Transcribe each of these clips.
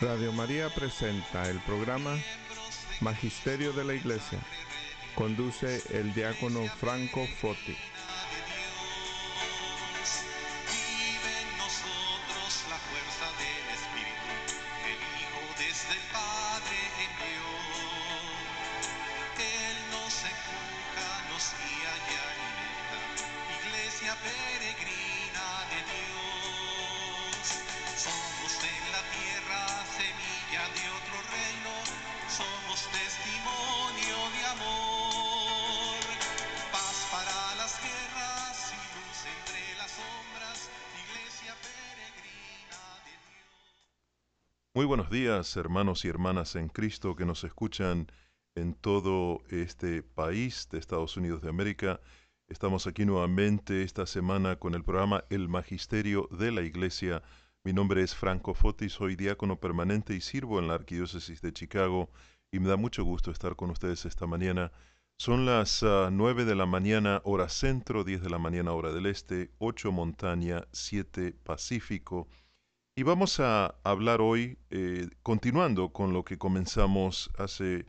Radio María presenta el programa Magisterio de la Iglesia. Conduce el diácono Franco Foti. Buenos días, hermanos y hermanas en Cristo que nos escuchan en todo este país de Estados Unidos de América. Estamos aquí nuevamente esta semana con el programa El Magisterio de la Iglesia. Mi nombre es Franco Foti, soy diácono permanente y sirvo en la Arquidiócesis de Chicago y me da mucho gusto estar con ustedes esta mañana. Son las ah, 9 de la mañana hora centro, 10 de la mañana hora del este, 8 montaña, 7 pacífico. Y vamos a hablar hoy, eh, continuando con lo que comenzamos hace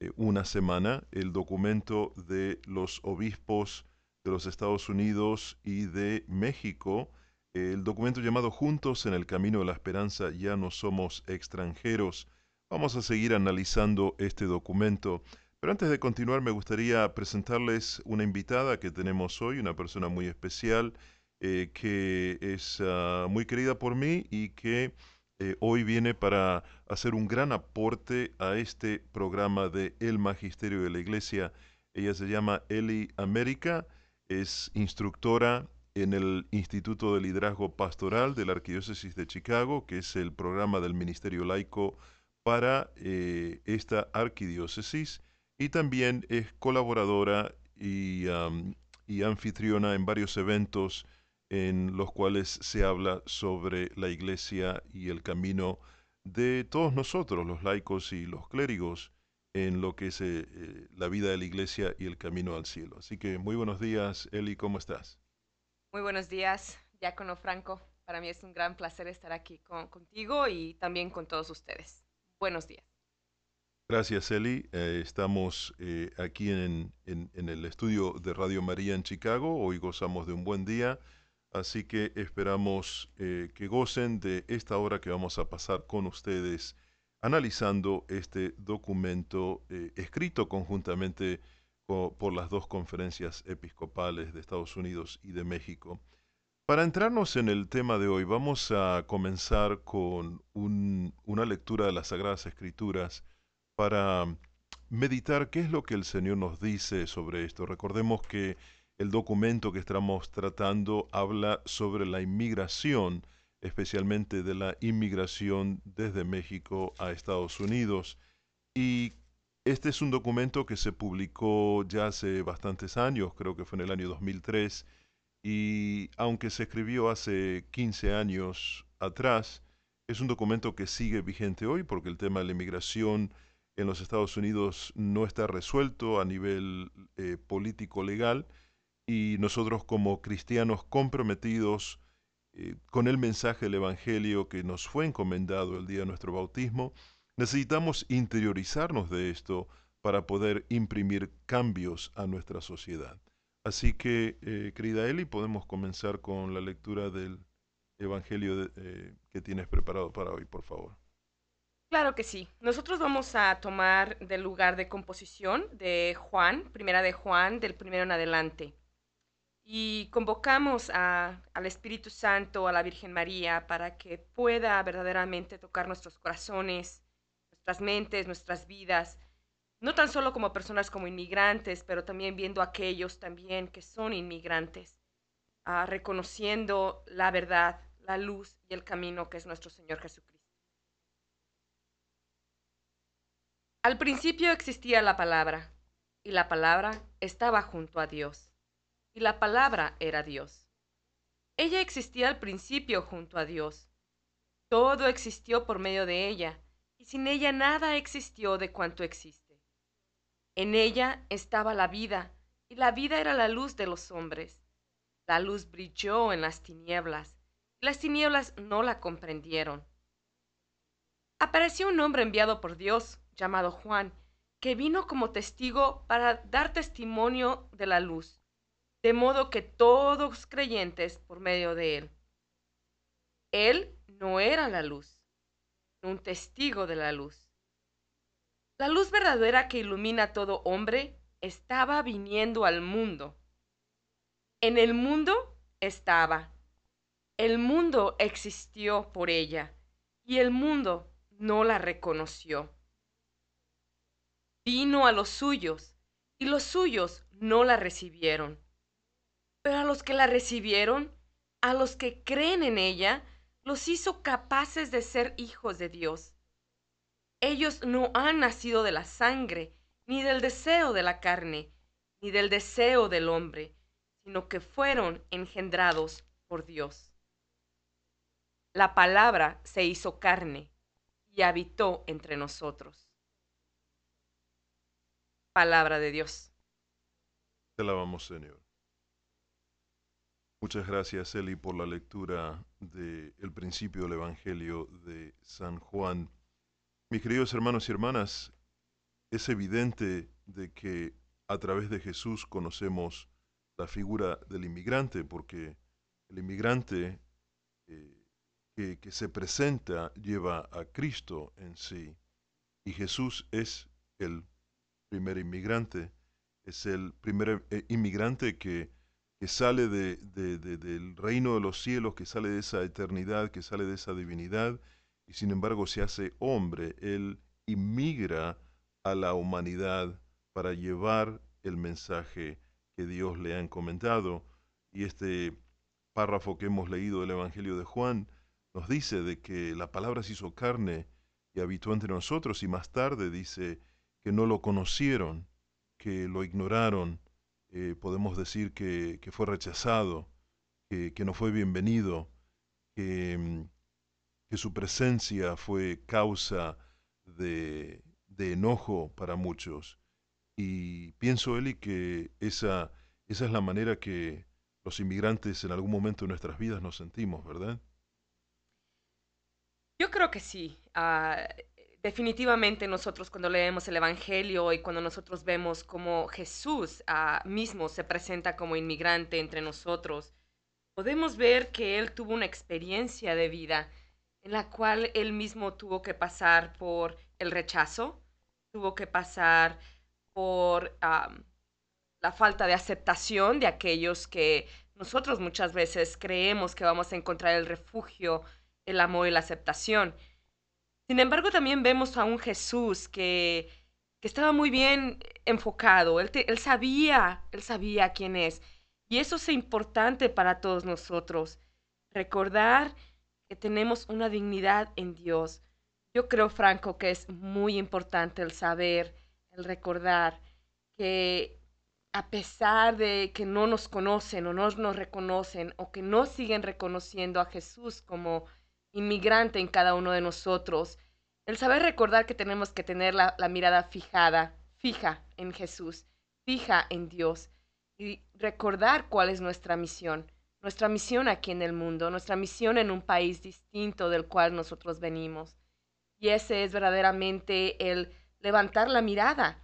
eh, una semana, el documento de los obispos de los Estados Unidos y de México, el documento llamado Juntos en el Camino de la Esperanza, ya no somos extranjeros. Vamos a seguir analizando este documento. Pero antes de continuar, me gustaría presentarles una invitada que tenemos hoy, una persona muy especial eh, que es ah, muy querida por mí y que eh, hoy viene para hacer un gran aporte a este programa de El Magisterio de la Iglesia. Ella se llama Eli América, es instructora en el Instituto de Liderazgo Pastoral de la Arquidiócesis de Chicago, que es el programa del Ministerio Laico para eh, esta arquidiócesis, y también es colaboradora y, y anfitriona en varios eventos en los cuales se habla sobre la iglesia y el camino de todos nosotros, los laicos y los clérigos, en lo que es eh, eh, la vida de la iglesia y el camino al cielo. Así que muy buenos días, Eli, ¿cómo estás? Muy buenos días, Diácono Franco. Para mí es un gran placer estar aquí con- contigo y también con todos ustedes. Buenos días. Gracias, Eli. Eh, estamos eh, aquí en, en- en el estudio de Radio María en Chicago. Hoy gozamos de un buen día, así que esperamos eh, que gocen de esta hora que vamos a pasar con ustedes analizando este documento eh, escrito conjuntamente co- por las dos conferencias episcopales de Estados Unidos y de México. Para entrarnos en el tema de hoy, vamos a comenzar con un- una lectura de las Sagradas Escrituras para meditar qué es lo que el Señor nos dice sobre esto. Recordemos que el documento que estamos tratando habla sobre la inmigración, especialmente de la inmigración desde México a Estados Unidos. Y este es un documento que se publicó ya hace bastantes años, creo que fue en el año 2003, y aunque se escribió hace 15 años atrás, es un documento que sigue vigente hoy porque el tema de la inmigración en los Estados Unidos no está resuelto a nivel eh, político legal y nosotros como cristianos comprometidos eh, con el mensaje del Evangelio que nos fue encomendado el día de nuestro bautismo, necesitamos interiorizarnos de esto para poder imprimir cambios a nuestra sociedad. Así que, eh, querida Eli, podemos comenzar con la lectura del Evangelio de- eh, que tienes preparado para hoy, por favor. Claro que sí. Nosotros vamos a tomar del lugar de composición de Juan, primera de Juan, del primero en adelante. Y convocamos a- al Espíritu Santo, a la Virgen María, para que pueda verdaderamente tocar nuestros corazones, nuestras mentes, nuestras vidas, no tan solo como personas como inmigrantes, pero también viendo a aquellos también que son inmigrantes, ah, reconociendo la verdad, la luz y el camino que es nuestro Señor Jesucristo. Al principio existía la palabra, y la palabra estaba junto a Dios, y la palabra era Dios. Ella existía al principio junto a Dios. Todo existió por medio de ella, y sin ella nada existió de cuanto existe. En ella estaba la vida, y la vida era la luz de los hombres. La luz brilló en las tinieblas, y las tinieblas no la comprendieron. apareció un hombre enviado por Dios, llamado Juan, que vino como testigo para dar testimonio de la luz, de modo que todos creyentes por medio de él. Él no era la luz, un testigo de la luz. La luz verdadera que ilumina a todo hombre estaba viniendo al mundo. En el mundo estaba. El mundo existió por ella y el mundo no la reconoció. Vino a los suyos y los suyos no la recibieron. Pero a los que la recibieron, a los que creen en ella, los hizo capaces de ser hijos de Dios. Ellos no han nacido de la sangre, ni del deseo de la carne, ni del deseo del hombre, sino que fueron engendrados por Dios. La palabra se hizo carne y habitó entre nosotros. Palabra de Dios. Te alabamos, Señor. Muchas gracias, Eli, por la lectura del principio del Evangelio de San Juan. Mis queridos hermanos y hermanas, es evidente de que a través de Jesús conocemos la figura del inmigrante, porque el inmigrante eh, que, que se presenta lleva a Cristo en sí, y Jesús es el primer inmigrante, es el primer eh, inmigrante que, que sale de, de- de- del reino de los cielos, que sale de esa eternidad, que sale de esa divinidad, y sin embargo se hace hombre. Él inmigra a la humanidad para llevar el mensaje que Dios le ha encomendado. Y este párrafo que hemos leído del Evangelio de Juan nos dice de que la palabra se hizo carne y habitó entre nosotros, y más tarde dice que no lo conocieron, que lo ignoraron, eh, podemos decir que, que fue rechazado, que, que no fue bienvenido, que, mm, que su presencia fue causa de, de enojo para muchos. Y pienso, Eli, que esa, esa es la manera que los inmigrantes en algún momento de nuestras vidas nos sentimos, ¿verdad? Yo creo que sí. Ah, definitivamente nosotros cuando leemos el Evangelio y cuando nosotros vemos cómo Jesús ah, mismo se presenta como inmigrante entre nosotros, podemos ver que Él tuvo una experiencia de vida en la cual Él mismo tuvo que pasar por el rechazo, tuvo que pasar por am, la falta de aceptación de aquellos que nosotros muchas veces creemos que vamos a encontrar el refugio, el amor y la aceptación. Sin embargo, también vemos a un Jesús que, que estaba muy bien enfocado. Él, te- él sabía, él sabía quién es. Y eso es importante para todos nosotros. Recordar que tenemos una dignidad en Dios. Yo creo, Franco, que es muy importante el saber, el recordar que a pesar de que no nos conocen o no nos reconocen o que no siguen reconociendo a Jesús como inmigrante en cada uno de nosotros, el saber recordar que tenemos que tener la, mirada fijada, fija en Jesús, fija en Dios y recordar cuál es nuestra misión, nuestra misión aquí en el mundo, nuestra misión en un país distinto del cual nosotros venimos. Y ese es verdaderamente el levantar la mirada,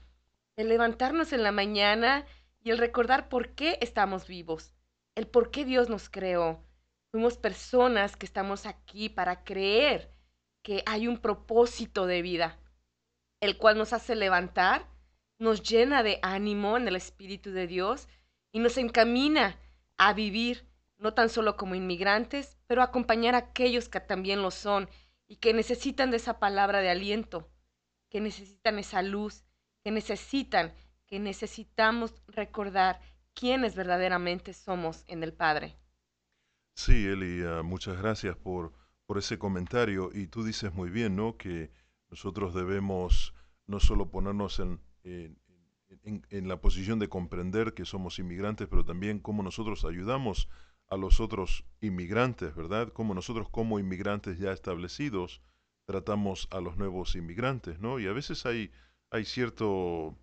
el levantarnos en la mañana y el recordar por qué estamos vivos, el por qué Dios nos creó. Fuimos personas que estamos aquí para creer que hay un propósito de vida, el cual nos hace levantar, nos llena de ánimo en el Espíritu de Dios y nos encamina a vivir no tan solo como inmigrantes, pero acompañar a aquellos que también lo son y que necesitan de esa palabra de aliento, que necesitan esa luz, que necesitan, que necesitamos recordar quiénes verdaderamente somos en el Padre. Sí, Eli, ah, muchas gracias por, por ese comentario. Y tú dices muy bien, ¿no? Que nosotros debemos no solo ponernos en- en la posición de comprender que somos inmigrantes, pero también cómo nosotros ayudamos a los otros inmigrantes, ¿verdad? Cómo nosotros como inmigrantes ya establecidos tratamos a los nuevos inmigrantes, ¿no? Y a veces hay, hay cierto,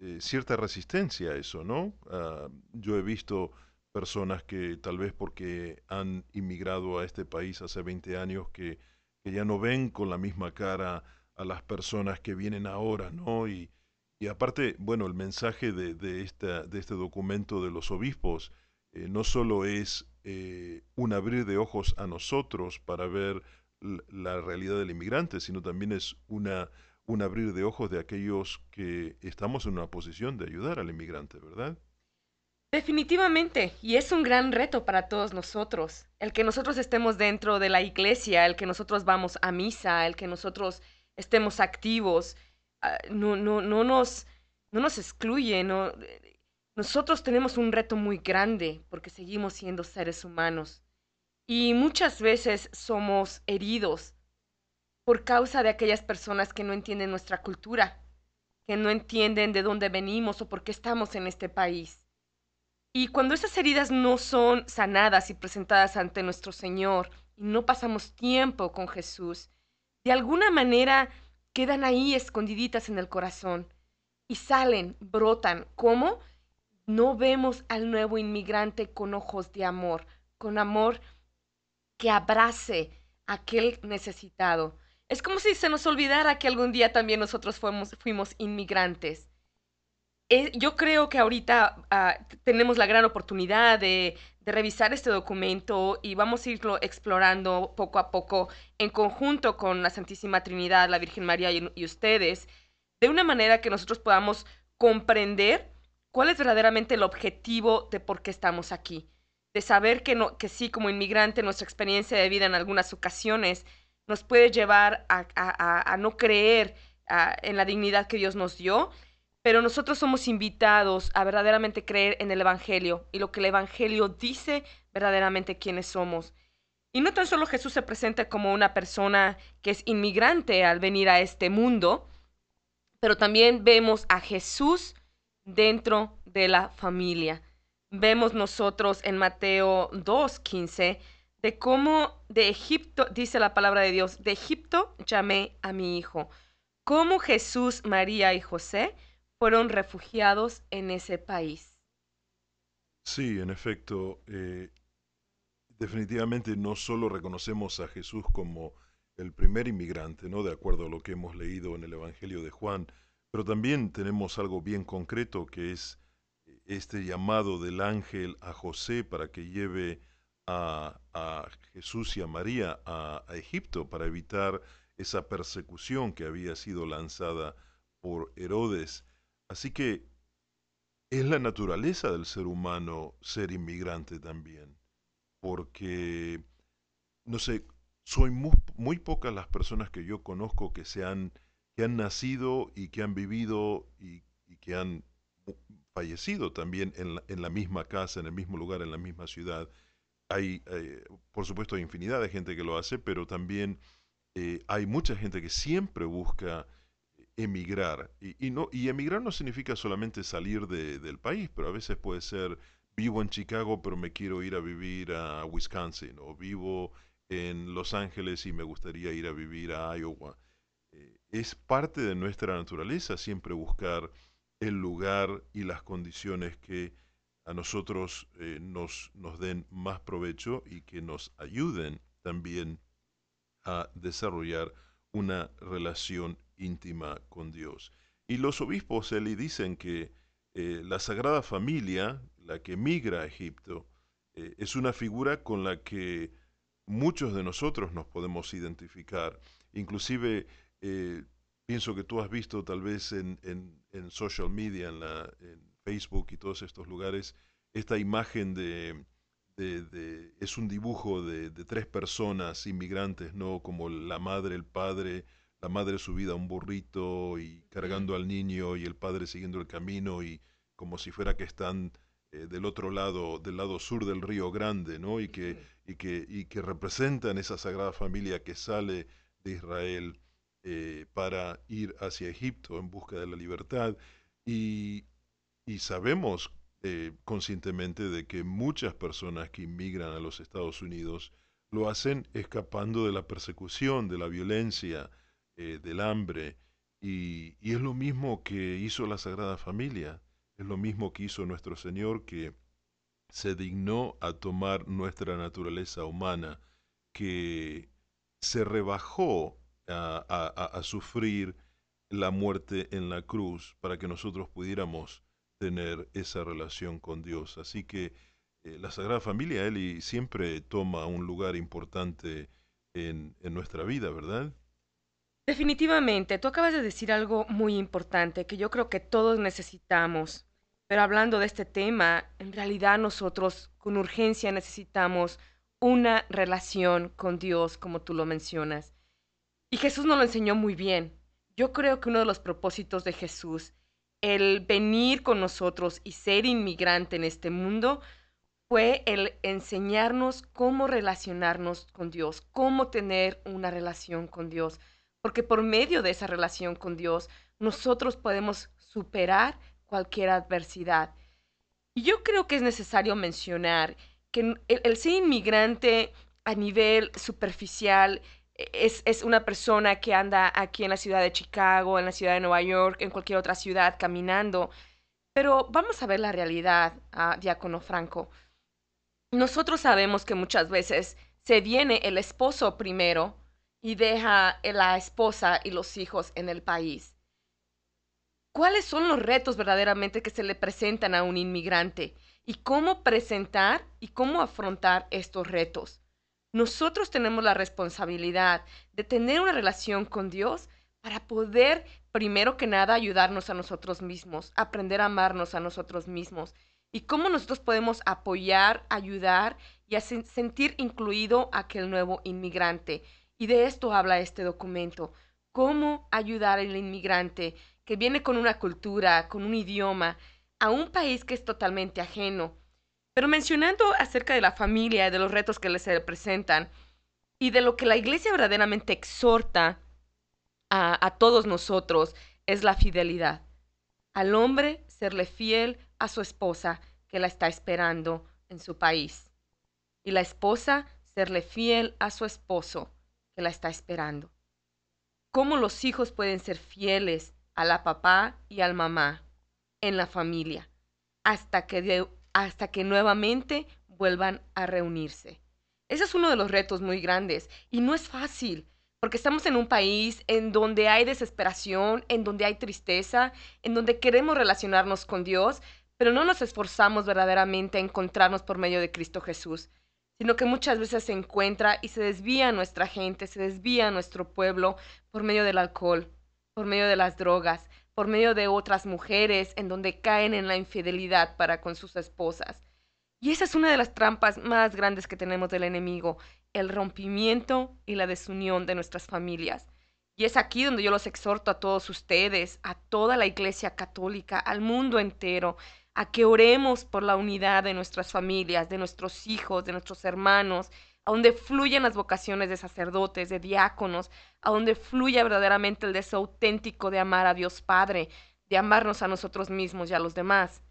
eh, cierta resistencia a eso, ¿no? Ah, yo he visto personas que tal vez porque han inmigrado a este país hace 20 años que, ya no ven con la misma cara a las personas que vienen ahora, ¿no? Y, y aparte, bueno, el mensaje de, de, esta, de este documento de los obispos eh, no solo es eh, un abrir de ojos a nosotros para ver la realidad del inmigrante, sino también es una, un abrir de ojos de aquellos que estamos en una posición de ayudar al inmigrante, ¿verdad? Definitivamente, y es un gran reto para todos nosotros, el que nosotros estemos dentro de la iglesia, el que nosotros vamos a misa, el que nosotros estemos activos, ah, no, no, no, nos, no nos excluye, no, nosotros tenemos un reto muy grande porque seguimos siendo seres humanos y muchas veces somos heridos por causa de aquellas personas que no entienden nuestra cultura, que no entienden de dónde venimos o por qué estamos en este país. Y cuando esas heridas no son sanadas y presentadas ante nuestro Señor y no pasamos tiempo con Jesús, de alguna manera quedan ahí escondiditas en el corazón y salen, brotan. ¿Cómo? No vemos al nuevo inmigrante con ojos de amor, con amor que abrace a aquel necesitado. Es como si se nos olvidara que algún día también nosotros fuimos, fuimos inmigrantes. Eh, yo creo que ahorita uh, tenemos la gran oportunidad de, revisar este documento y vamos a irlo explorando poco a poco en conjunto con la Santísima Trinidad, la Virgen María y, y ustedes, de una manera que nosotros podamos comprender cuál es verdaderamente el objetivo de por qué estamos aquí de saber que, no, que sí, como inmigrante, nuestra experiencia de vida en algunas ocasiones nos puede llevar a, a, a no creer en la dignidad que Dios nos dio, pero nosotros somos invitados a verdaderamente creer en el Evangelio y lo que el Evangelio dice verdaderamente quiénes somos. Y no tan solo Jesús se presenta como una persona que es inmigrante al venir a este mundo, pero también vemos a Jesús dentro de la familia vemos nosotros en Mateo 2.15 de cómo de Egipto, dice la palabra de Dios, de Egipto llamé a mi hijo. Cómo Jesús, María y José fueron refugiados en ese país. Sí, en efecto, eh, definitivamente no solo reconocemos a Jesús como el primer inmigrante, ¿no? De acuerdo a lo que hemos leído en el Evangelio de Juan, pero también tenemos algo bien concreto que es este llamado del ángel a José para que lleve a, Jesús y a María a, Egipto para evitar esa persecución que había sido lanzada por Herodes. Así que es la naturaleza del ser humano ser inmigrante también, porque, no sé, soy muy, pocas las personas que yo conozco que, se han, que han nacido y que han vivido y que han fallecido también en la, en la, misma casa, en el mismo lugar, en la misma ciudad. Hay, eh, por supuesto, hay infinidad de gente que lo hace, pero también eh, hay mucha gente que siempre busca emigrar. Y, no, y emigrar no significa solamente salir de, del país, pero a veces puede ser, vivo en Chicago, pero me quiero ir a vivir a Wisconsin, o vivo en Los Ángeles y me gustaría ir a vivir a Iowa. Eh, es parte de nuestra naturaleza siempre buscar el lugar y las condiciones que a nosotros eh, nos, nos den más provecho y que nos ayuden también a desarrollar una relación íntima con Dios. Y los obispos, Eli, dicen que eh, la Sagrada Familia, la que migra a Egipto, eh, es una figura con la que muchos de nosotros nos podemos identificar. Inclusive pienso que tú has visto tal vez en, en, social media, en, la, en Facebook y todos estos lugares, esta imagen de, de, es un dibujo de, tres personas inmigrantes, ¿no? Como la madre, el padre, la madre subida a un burrito y cargando al niño y el padre siguiendo el camino y como si fuera que están eh, del otro lado, del lado sur del río Grande, ¿no? Y que, y que, y que representan esa sagrada familia que sale de Israel eh, para ir hacia Egipto en busca de la libertad. Y, sabemos eh, conscientemente de que muchas personas que inmigran a los Estados Unidos lo hacen escapando de la persecución, de la violencia, eh, del hambre, y, y, es lo mismo que hizo la Sagrada Familia, es lo mismo que hizo nuestro Señor que se dignó a tomar nuestra naturaleza humana, que se rebajó a, a, sufrir la muerte en la cruz para que nosotros pudiéramos tener esa relación con Dios. Así que eh, la Sagrada Familia, siempre toma un lugar importante en, en nuestra vida, ¿verdad? Definitivamente, tú acabas de decir algo muy importante que yo creo que todos necesitamos. Pero hablando de este tema, en realidad nosotros con urgencia necesitamos una relación con Dios, como tú lo mencionas. Y Jesús nos lo enseñó muy bien. Yo creo que uno de los propósitos de Jesús, el venir con nosotros y ser inmigrante en este mundo, fue el enseñarnos cómo relacionarnos con Dios, cómo tener una relación con Dios. Porque por medio de esa relación con Dios, nosotros podemos superar cualquier adversidad. Y yo creo que es necesario mencionar que el, ser inmigrante a nivel superficial e, es, es, una persona que anda aquí en la ciudad de Chicago, en la ciudad de Nueva York, en cualquier otra ciudad caminando. Pero vamos a ver la realidad, uh, Diácono Franco. Nosotros sabemos que muchas veces se viene el esposo primero y deja la esposa y los hijos en el país. ¿Cuáles son los retos verdaderamente que se le presentan a un inmigrante? y cómo presentar y cómo afrontar estos retos. Nosotros tenemos la responsabilidad de tener una relación con Dios para poder, primero que nada, ayudarnos a nosotros mismos, aprender a amarnos a nosotros mismos y cómo nosotros podemos apoyar, ayudar y sentir incluido a aquel nuevo inmigrante. Y de esto habla este documento. Cómo ayudar al inmigrante que viene con una cultura, con un idioma, a un país que es totalmente ajeno. Pero mencionando acerca de la familia y de los retos que les se presentan y de lo que la iglesia verdaderamente exhorta a, a todos nosotros es la fidelidad. Al hombre serle fiel a su esposa que la está esperando en su país. Y la esposa serle fiel a su esposo la está esperando. ¿Cómo los hijos pueden ser fieles a la papá y al mamá? en la familia hasta que, hasta que nuevamente vuelvan a reunirse. Ese es uno de los retos muy grandes y no es fácil porque estamos en un país en donde hay desesperación, en donde hay tristeza, en donde queremos relacionarnos con Dios, pero no nos esforzamos verdaderamente a encontrarnos por medio de Cristo Jesús, sino que muchas veces se encuentra y se desvía nuestra gente, se desvía nuestro pueblo por medio del alcohol, por medio de las drogas, por medio de otras mujeres en donde caen en la infidelidad para con sus esposas. Y esa es una de las trampas más grandes que tenemos del enemigo, el rompimiento y la desunión de nuestras familias. Y es aquí donde yo los exhorto a todos ustedes, a toda la Iglesia Católica, al mundo entero, a que oremos por la unidad de nuestras familias, de nuestros hijos, de nuestros hermanos, a donde fluyan las vocaciones de sacerdotes, de diáconos, a donde fluya verdaderamente el deseo auténtico de amar a Dios Padre, de amarnos a nosotros mismos y a los demás.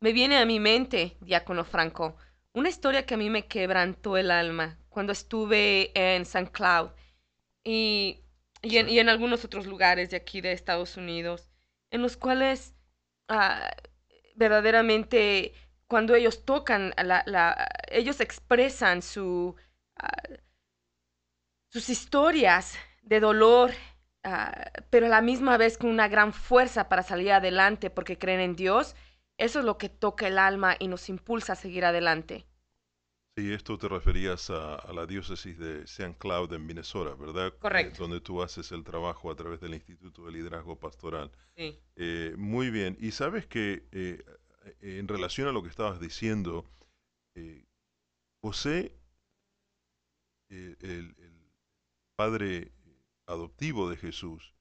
Me viene a mi mente, diácono Franco, una historia que a mí me quebrantó el alma cuando estuve en San Cloud y, y, en, algunos otros lugares de aquí de Estados Unidos, en los cuales ah, verdaderamente cuando ellos tocan, la, ellos expresan su, uh, sus historias de dolor, uh, pero a la misma vez con una gran fuerza para salir adelante porque creen en Dios, eso es lo que toca el alma y nos impulsa a seguir adelante. Sí, esto te referías a, a la diócesis de St. Cloud en Minnesota, ¿verdad? Correcto. Eh, donde tú haces el trabajo a través del Instituto de Liderazgo Pastoral. Sí. Eh, muy bien. Y sabes que eh, en relación a lo que estabas diciendo, eh, José, el, padre adoptivo de Jesús,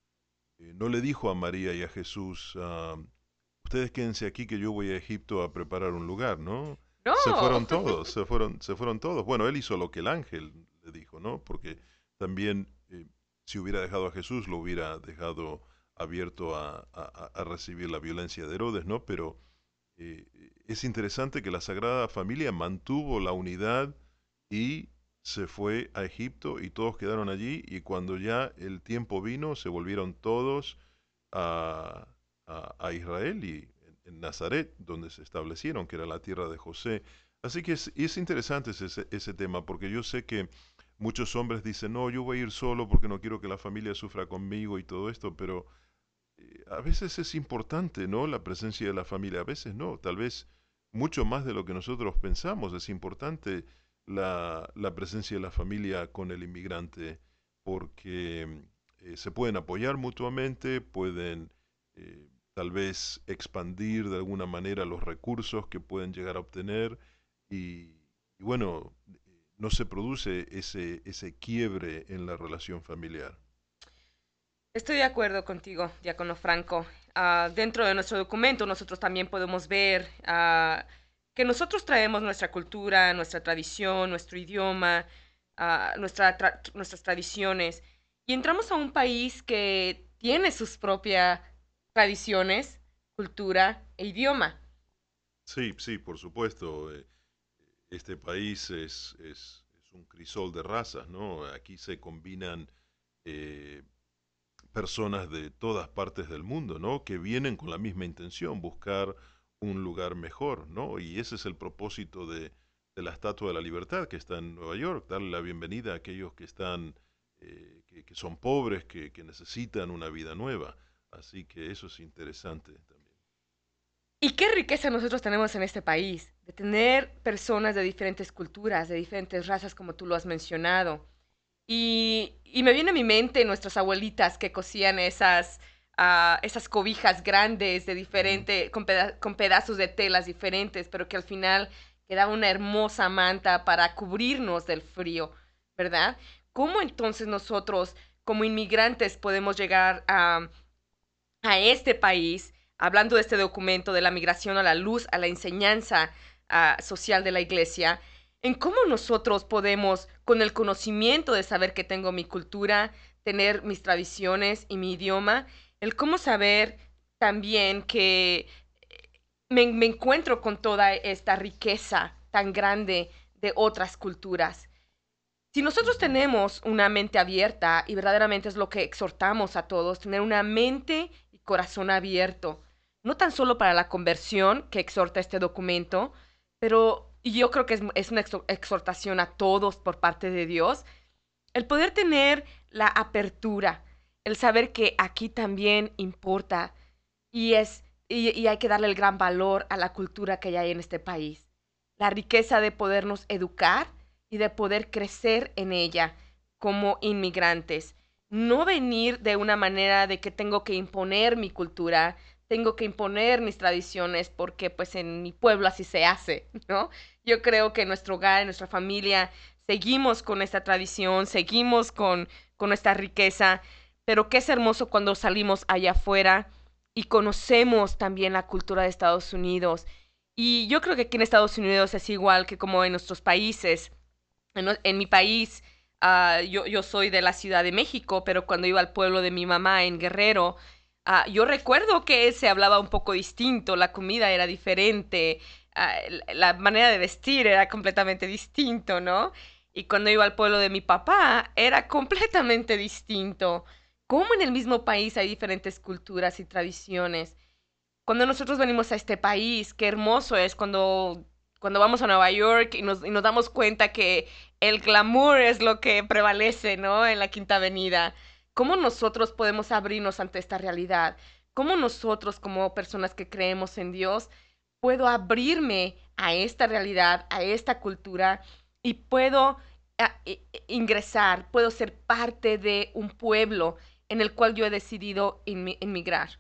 no le dijo a María y a Jesús, ah, ustedes quédense aquí que yo voy a Egipto a preparar un lugar, ¿no? Se fueron todos, se fueron, se fueron todos. Bueno, él hizo lo que el ángel le dijo, ¿no? Porque también si hubiera dejado a Jesús, lo hubiera dejado abierto a, a recibir la violencia de Herodes, ¿no? Pero eh, es interesante que la Sagrada Familia mantuvo la unidad y se fue a Egipto y todos quedaron allí y cuando ya el tiempo vino se volvieron todos a, a, Israel y en Nazaret, donde se establecieron, que era la tierra de José. Así que es, es interesante ese, tema porque yo sé que muchos hombres dicen, no, yo voy a ir solo porque no quiero que la familia sufra conmigo y todo esto, pero eh, a veces es importante, ¿no? La presencia de la familia, a veces no, tal vez mucho más de lo que nosotros pensamos, es importante la, la presencia de la familia con el inmigrante porque eh, se pueden apoyar mutuamente, pueden eh, tal vez expandir de alguna manera los recursos que pueden llegar a obtener y, bueno, no se produce ese, ese quiebre en la relación familiar. Estoy de acuerdo contigo, Diácono Franco. Ah, dentro de nuestro documento nosotros también podemos ver ah, que nosotros traemos nuestra cultura, nuestra tradición, nuestro idioma, ah, nuestra nuestras tradiciones y entramos a un país que tiene sus propias tradiciones, cultura e idioma. Sí, sí, por supuesto. Eh, este país es, es, un crisol de razas, ¿no? Aquí se combinan eh, personas de todas partes del mundo, ¿no? Que vienen con la misma intención, buscar un lugar mejor, ¿no? Y ese es el propósito de, de la Estatua de la Libertad que está en Nueva York, darle la bienvenida a aquellos que están, eh, que, son pobres, que necesitan una vida nueva. Así que eso es interesante también. Y qué riqueza nosotros tenemos en este país, de tener personas de diferentes culturas, de diferentes razas, como tú lo has mencionado. Y, y me viene a mi mente nuestras abuelitas que cosían esas, uh, esas cobijas grandes de diferente, con, peda con, pedazos de telas diferentes, pero que al final quedaba una hermosa manta para cubrirnos del frío, ¿verdad? ¿Cómo entonces nosotros, como inmigrantes, podemos llegar a, a este país? hablando de este documento de la migración a la luz, a la enseñanza uh, social de la iglesia, en cómo nosotros podemos, con el conocimiento de saber que tengo mi cultura, tener mis tradiciones y mi idioma, el cómo saber también que me, me encuentro con toda esta riqueza tan grande de otras culturas. Si nosotros tenemos una mente abierta, y verdaderamente es lo que exhortamos a todos, tener una mente corazón abierto, no tan solo para la conversión que exhorta este documento, pero yo creo que es, una exhortación a todos por parte de Dios, el poder tener la apertura, el saber que aquí también importa y es y, y, hay que darle el gran valor a la cultura que hay en este país. La riqueza de podernos educar y de poder crecer en ella como inmigrantes. No venir de una manera de que tengo que imponer mi cultura, tengo que imponer mis tradiciones porque pues en mi pueblo así se hace, ¿no? Yo creo que en nuestro hogar, en nuestra familia, seguimos con esta tradición, seguimos con, con esta riqueza, pero qué es hermoso cuando salimos allá afuera y conocemos también la cultura de Estados Unidos. Y yo creo que aquí en Estados Unidos es igual que como en nuestros países. En, en mi país, uh, yo, yo soy de la Ciudad de México, pero cuando iba al pueblo de mi mamá en Guerrero, Uh, yo recuerdo que se hablaba un poco distinto, la comida era diferente, uh, la manera de vestir era completamente distinto, ¿no? Y cuando iba al pueblo de mi papá era completamente distinto. Como en el mismo país hay diferentes culturas y tradiciones. Cuando nosotros venimos a este país, qué hermoso es cuando, cuando vamos a Nueva York y nos, y nos damos cuenta que el glamour es lo que prevalece, ¿no? En la Quinta Avenida ¿Cómo nosotros podemos abrirnos ante esta realidad? ¿Cómo nosotros como personas que creemos en Dios puedo abrirme a esta realidad, a esta cultura y puedo ingresar, puedo ser parte de un pueblo en el cual yo he decidido inmigrar?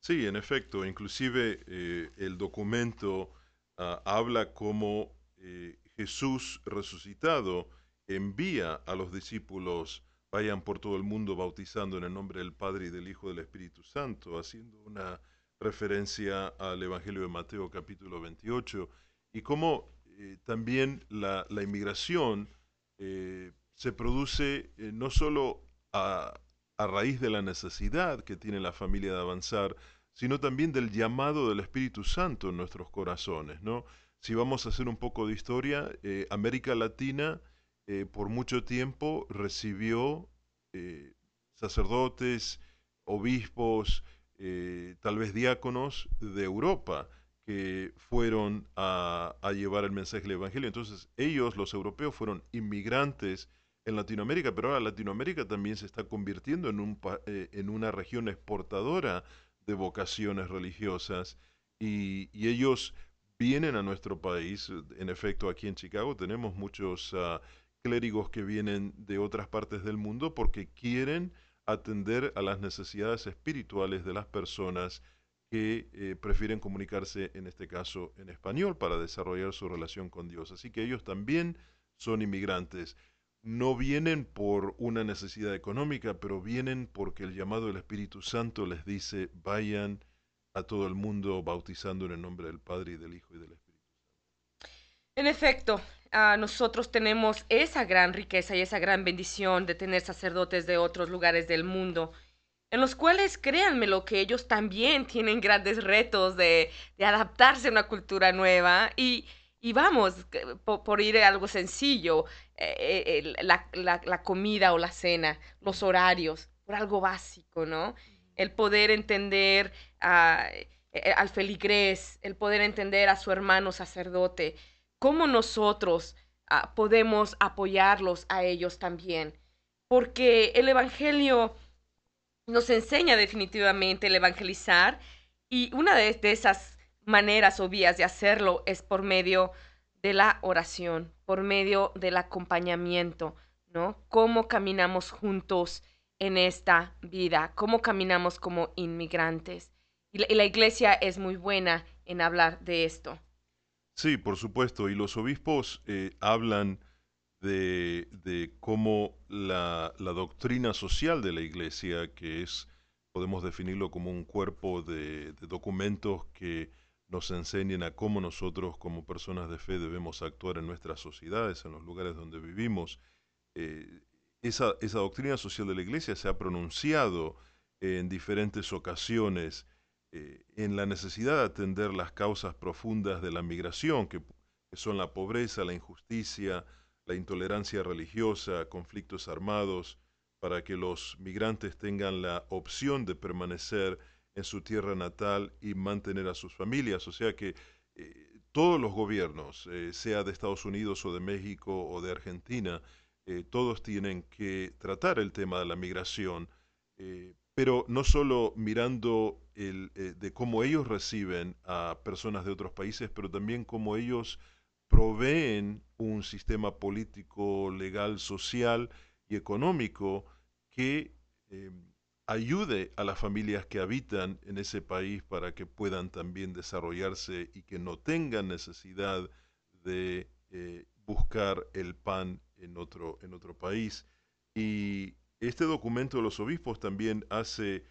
Sí, en efecto, inclusive eh, el documento uh, habla como eh, Jesús resucitado envía a los discípulos vayan por todo el mundo bautizando en el nombre del Padre y del Hijo y del Espíritu Santo, haciendo una referencia al Evangelio de Mateo capítulo 28, y cómo eh, también la, la inmigración eh, se produce no solo a, a raíz de la necesidad que tiene la familia de avanzar, sino también del llamado del Espíritu Santo en nuestros corazones, ¿no? Si vamos a hacer un poco de historia, América Latina eh, por mucho tiempo recibió eh, sacerdotes, obispos, eh, tal vez diáconos de Europa, que fueron a, llevar el mensaje del Evangelio. Entonces ellos, los europeos, fueron inmigrantes en Latinoamérica, pero ahora Latinoamérica también se está convirtiendo eh, en una región exportadora de vocaciones religiosas y, ellos vienen a nuestro país. En efecto, aquí en Chicago tenemos muchos ah, clérigos que vienen de otras partes del mundo porque quieren atender a las necesidades espirituales de las personas que eh, prefieren comunicarse, en este caso, en español para desarrollar su relación con Dios. Así que ellos también son inmigrantes. No vienen por una necesidad económica, pero vienen porque el llamado del Espíritu Santo les dice, vayan a todo el mundo bautizando en el nombre del Padre y del Hijo y del Espíritu Santo. En efecto, ah, nosotros tenemos esa gran riqueza y esa gran bendición de tener sacerdotes de otros lugares del mundo en los cuales, créanme lo que ellos también tienen grandes retos de, adaptarse a una cultura nueva y, vamos, por, ir a algo sencillo, eh, eh, la, comida o la cena, los horarios, por algo básico, ¿no? El poder entender eh, al feligrés, el poder entender a su hermano sacerdote, cómo nosotros ah, podemos apoyarlos a ellos también. Porque el Evangelio nos enseña definitivamente el evangelizar y una de, esas maneras o vías de hacerlo es por medio de la oración, por medio del acompañamiento, ¿no? Cómo caminamos juntos en esta vida, cómo caminamos como inmigrantes. Y la, iglesia es muy buena en hablar de esto. Sí, por supuesto, y los obispos eh, hablan de, cómo la, doctrina social de la Iglesia, que es, podemos definirlo como un cuerpo de, documentos que nos enseñen a cómo nosotros como personas de fe debemos actuar en nuestras sociedades, en los lugares donde vivimos. Eh, esa, doctrina social de la Iglesia se ha pronunciado en diferentes ocasiones eh, en la necesidad de atender las causas profundas de la migración, que son la pobreza, la injusticia, la intolerancia religiosa, conflictos armados, para que los migrantes tengan la opción de permanecer en su tierra natal y mantener a sus familias. O sea que eh, todos los gobiernos, eh, sea de Estados Unidos o de México o de Argentina, eh, todos tienen que tratar el tema de la migración, pero no solo mirando el, de cómo ellos reciben a personas de otros países, pero también cómo ellos proveen un sistema político, legal, social y económico que ayude a las familias que habitan en ese país para que puedan también desarrollarse y que no tengan necesidad de eh, buscar el pan en otro, en otro país. Y este documento de los obispos también hace,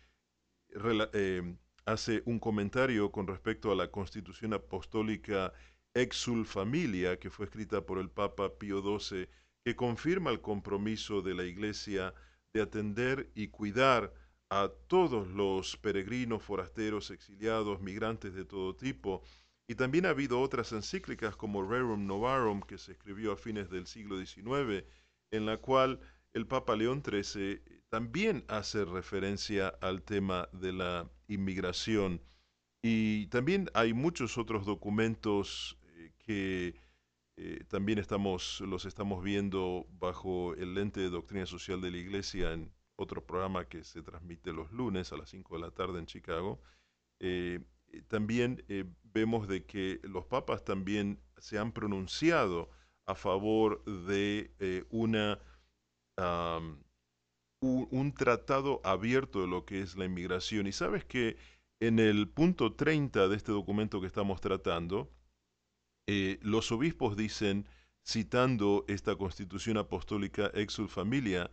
eh, hace un comentario con respecto a la constitución apostólica Exul Familia, que fue escrita por el Papa Pío XII, que confirma el compromiso de la Iglesia de atender y cuidar a todos los peregrinos, forasteros, exiliados, migrantes de todo tipo. Y también ha habido otras encíclicas como Rerum Novarum, que se escribió a fines del siglo XIX, en la cual el Papa León XIII también hace referencia al tema de la inmigración. Y también hay muchos otros documentos que eh, también estamos, los estamos viendo bajo el lente de doctrina social de la Iglesia en otro programa que se transmite los lunes a las 5 de la tarde en Chicago. Eh, eh, también vemos de que los papas también se han pronunciado a favor de una, un, tratado abierto de lo que es la inmigración. Y sabes que en el punto 30 de este documento que estamos tratando, eh, los obispos dicen, citando esta constitución apostólica Exul Familia,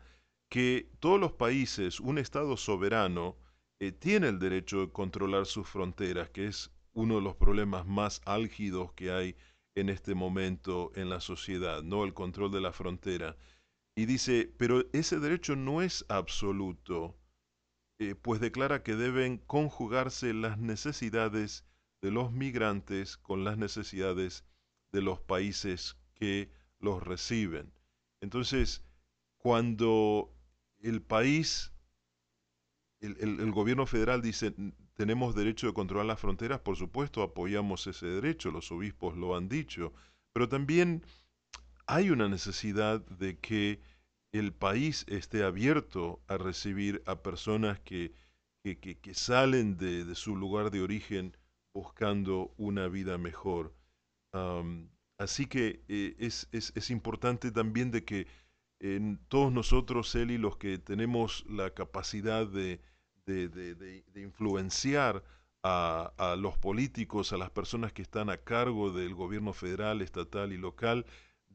que todos los países, un Estado soberano, eh, tiene el derecho de controlar sus fronteras, que es uno de los problemas más álgidos que hay en este momento en la sociedad, ¿no? El control de la frontera. Y dice, pero ese derecho no es absoluto, eh, pues declara que deben conjugarse las necesidades de los migrantes con las necesidades de los países que los reciben. Entonces, cuando el país, el, gobierno federal dice, tenemos derecho de controlar las fronteras, por supuesto apoyamos ese derecho, los obispos lo han dicho, pero también hay una necesidad de que el país esté abierto a recibir a personas que, que, que, salen de, de, su lugar de origen buscando una vida mejor. así que eh, es, es, es, importante también de que en todos nosotros, Eli, los que tenemos la capacidad de, de, influenciar a, los políticos, a las personas que están a cargo del gobierno federal, estatal y local,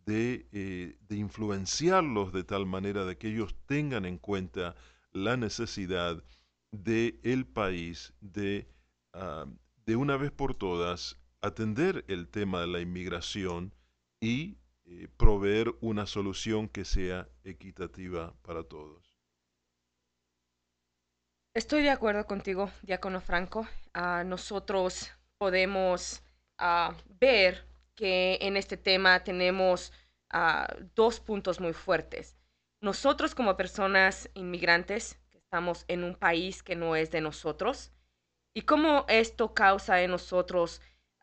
eh, de, influenciarlos de tal manera de que ellos tengan en cuenta la necesidad del el país de, ah, de una vez por todas atender el tema de la inmigración y eh, proveer una solución que sea equitativa para todos. Estoy de acuerdo contigo, Diácono Franco. Ah, nosotros podemos ah, ver que en este tema tenemos uh, dos puntos muy fuertes. Nosotros como personas inmigrantes, que estamos en un país que no es de nosotros, y cómo esto causa en nosotros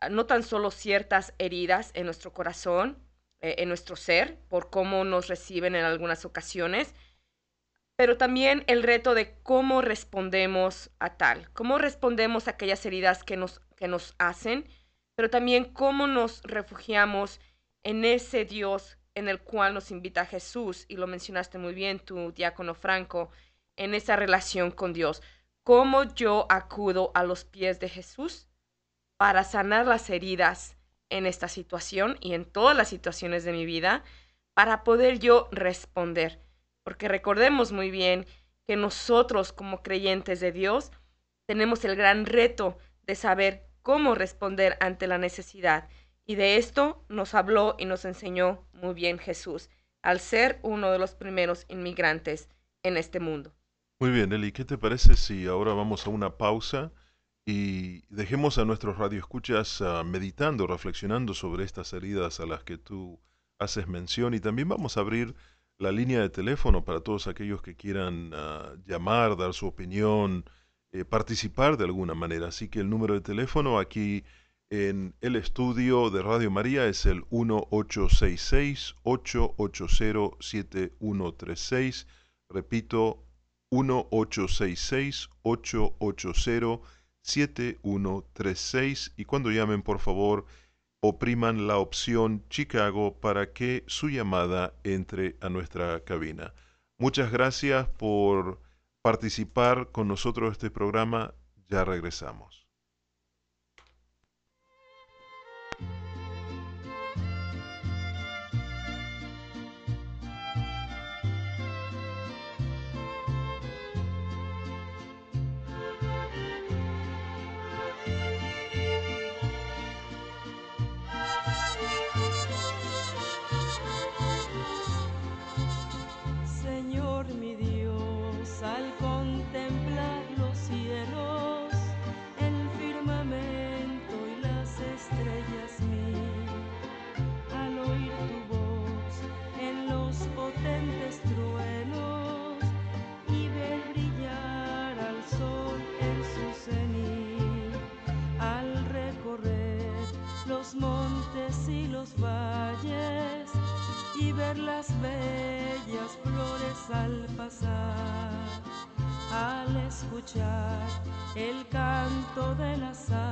no tan solo ciertas heridas en nuestro corazón, eh, en nuestro ser, por cómo nos reciben en algunas ocasiones, pero también el reto de cómo respondemos a tal, cómo respondemos a aquellas heridas que nos, que nos hacen pero también cómo nos refugiamos en ese Dios en el cual nos invita Jesús, y lo mencionaste muy bien tu diácono Franco, en esa relación con Dios. ¿Cómo yo acudo a los pies de Jesús para sanar las heridas en esta situación y en todas las situaciones de mi vida para poder yo responder? Porque recordemos muy bien que nosotros como creyentes de Dios tenemos el gran reto de saber cómo responder ante la necesidad. Y de esto nos habló y nos enseñó muy bien Jesús, al ser uno de los primeros inmigrantes en este mundo. Muy bien, Eli, ¿qué te parece si ahora vamos a una pausa y dejemos a nuestros radioescuchas uh, meditando, reflexionando sobre estas heridas a las que tú haces mención y también vamos a abrir la línea de teléfono para todos aquellos que quieran uh, llamar, dar su opinión, eh, participar de alguna manera. Así que el número de teléfono aquí en el estudio de Radio María es el 1866-880-7136. Repito, 1866-880-7136. Y cuando llamen, por favor, opriman la opción Chicago para que su llamada entre a nuestra cabina. Muchas gracias por participar con nosotros en este programa, ya regresamos. El canto de las aves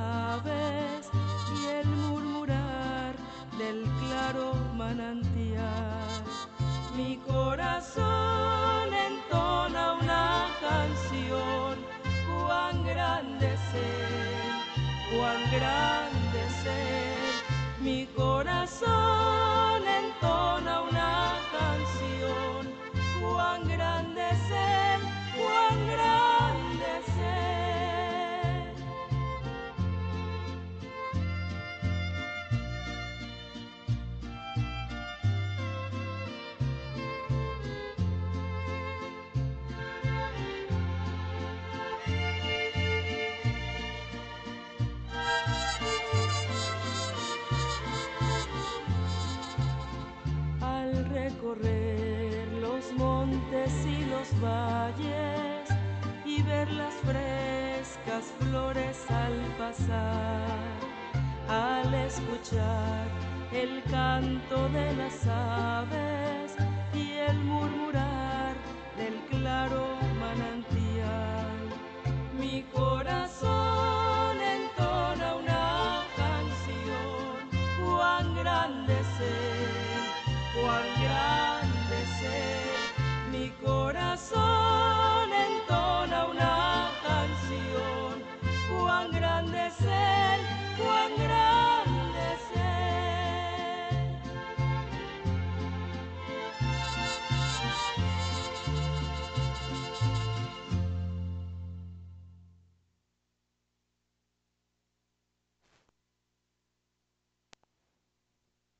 recorrer los montes y los valles y ver las frescas flores al pasar, al escuchar el canto de las aves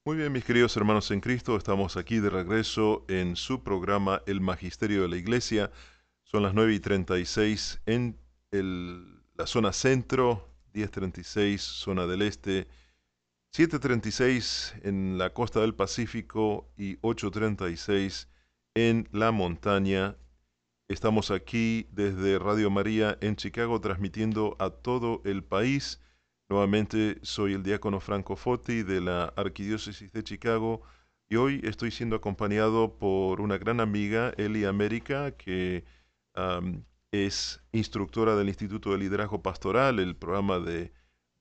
Muy bien, mis queridos hermanos en Cristo, estamos aquí de regreso en su programa El Magisterio de la Iglesia. Son las 9 y 36 en el- la zona centro, 10.36 zona del este, 7.36 en la costa del Pacífico y 8.36 en la montaña. Estamos aquí desde Radio María en Chicago transmitiendo a todo el país. Nuevamente soy el diácono Franco Foti de la Arquidiócesis de Chicago y hoy estoy siendo acompañado por una gran amiga, Eli América, que es instructora del Instituto de Liderazgo Pastoral, el programa de,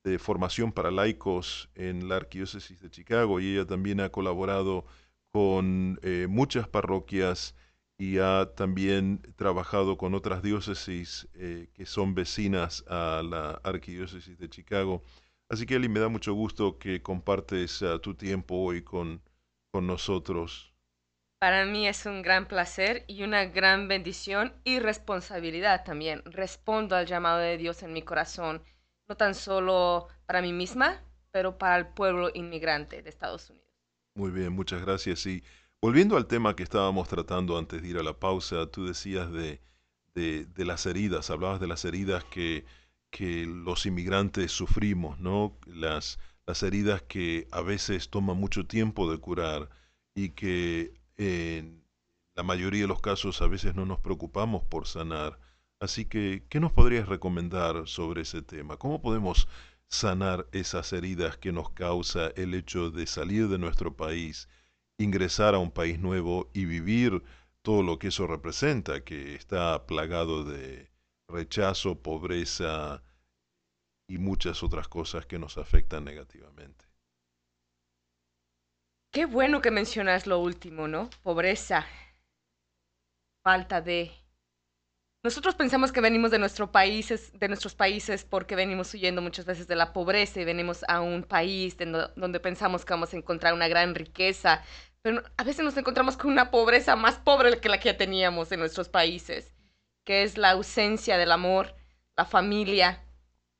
de formación para laicos en la Arquidiócesis de Chicago y ella también ha colaborado con eh, muchas parroquias y ha también trabajado con otras diócesis eh, que son vecinas a la Arquidiócesis de Chicago. Así que Eli, me da mucho gusto que compartes ah, tu tiempo hoy con, con nosotros. Para mí es un gran placer y una gran bendición y responsabilidad también. Respondo al llamado de Dios en mi corazón, no tan solo para mí misma, pero para el pueblo inmigrante de Estados Unidos. Muy bien, muchas gracias. Y volviendo al tema que estábamos tratando antes de ir a la pausa, tú decías de, de, las heridas, hablabas de las heridas que, que los inmigrantes sufrimos, ¿no? Las, las heridas que a veces toman mucho tiempo de curar y que en la mayoría de los casos a veces no nos preocupamos por sanar. Así que, ¿qué nos podrías recomendar sobre ese tema? ¿Cómo podemos sanar esas heridas que nos causa el hecho de salir de nuestro país, ingresar a un país nuevo y vivir todo lo que eso representa, que está plagado de rechazo, pobreza y muchas otras cosas que nos afectan negativamente? Qué bueno que mencionas lo último, ¿no? Pobreza, falta de... Nosotros pensamos que venimos de, nuestro países, de nuestros países porque venimos huyendo muchas veces de la pobreza y venimos a un país donde pensamos que vamos a encontrar una gran riqueza, pero a veces nos encontramos con una pobreza más pobre que la que teníamos en nuestros países, que es la ausencia del amor, la familia,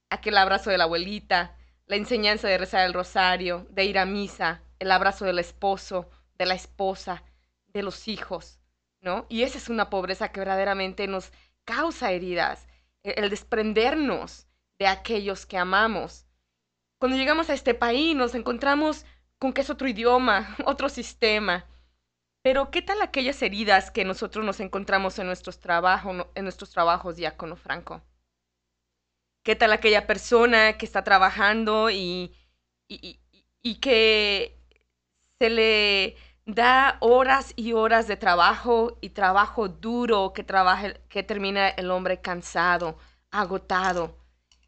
aquel abrazo de la abuelita, la enseñanza de rezar el rosario, de ir a misa, el abrazo del esposo, de la esposa, de los hijos, ¿no? Y esa es una pobreza que verdaderamente nos causa heridas, e- el desprendernos de aquellos que amamos. Cuando llegamos a este país nos encontramos con que es otro idioma, otro sistema. Pero ¿qué tal aquellas heridas que nosotros nos encontramos en nuestros trabajos, en nuestros trabajos, diácono Franco? ¿Qué tal aquella persona que está trabajando y, y, que se le da horas y horas de trabajo y trabajo duro que que termina el hombre cansado, agotado?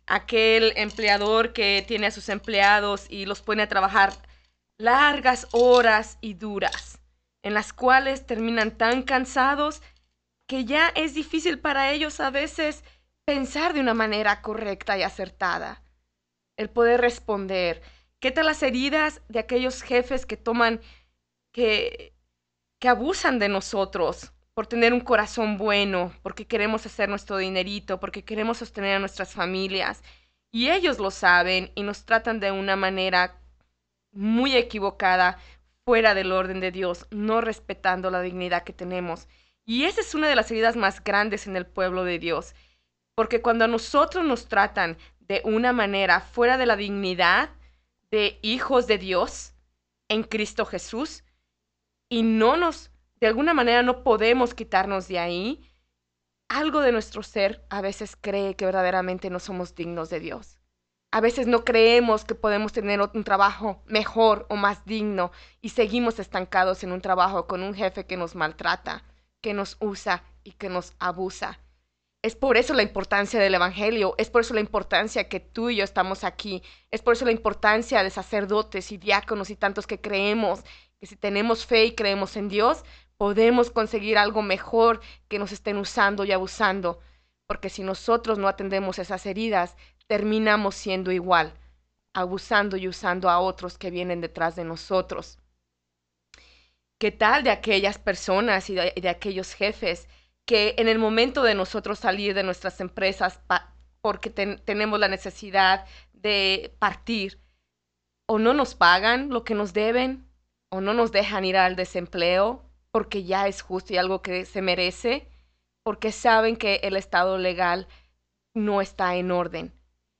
Aquel empleador que tiene a sus empleados y los pone a trabajar largas horas y duras, en las cuales terminan tan cansados que ya es difícil para ellos a veces pensar de una manera correcta y acertada, el poder responder. ¿Qué tal las heridas de aquellos jefes que toman, que, que abusan de nosotros por tener un corazón bueno, porque queremos hacer nuestro dinerito, porque queremos sostener a nuestras familias? Y ellos lo saben y nos tratan de una manera muy equivocada, fuera del orden de Dios, no respetando la dignidad que tenemos. Y esa es una de las heridas más grandes en el pueblo de Dios. Porque cuando a nosotros nos tratan de una manera fuera de la dignidad de hijos de Dios en Cristo Jesús y no nos, de alguna manera no podemos quitarnos de ahí, algo de nuestro ser a veces cree que verdaderamente no somos dignos de Dios. A veces no creemos que podemos tener un trabajo mejor o más digno y seguimos estancados en un trabajo con un jefe que nos maltrata, que nos usa y que nos abusa. Es por eso la importancia del Evangelio, es por eso la importancia que tú y yo estamos aquí, es por eso la importancia de sacerdotes y diáconos y tantos que creemos que si tenemos fe y creemos en Dios, podemos conseguir algo mejor que nos estén usando y abusando. Porque si nosotros no atendemos esas heridas, terminamos siendo igual, abusando y usando a otros que vienen detrás de nosotros. ¿Qué tal de aquellas personas y de, aquellos jefes que en el momento de nosotros salir de nuestras empresas porque tenemos la necesidad de partir, o no nos pagan lo que nos deben, o no nos dejan ir al desempleo porque ya es justo y algo que se merece, porque saben que el estado legal no está en orden.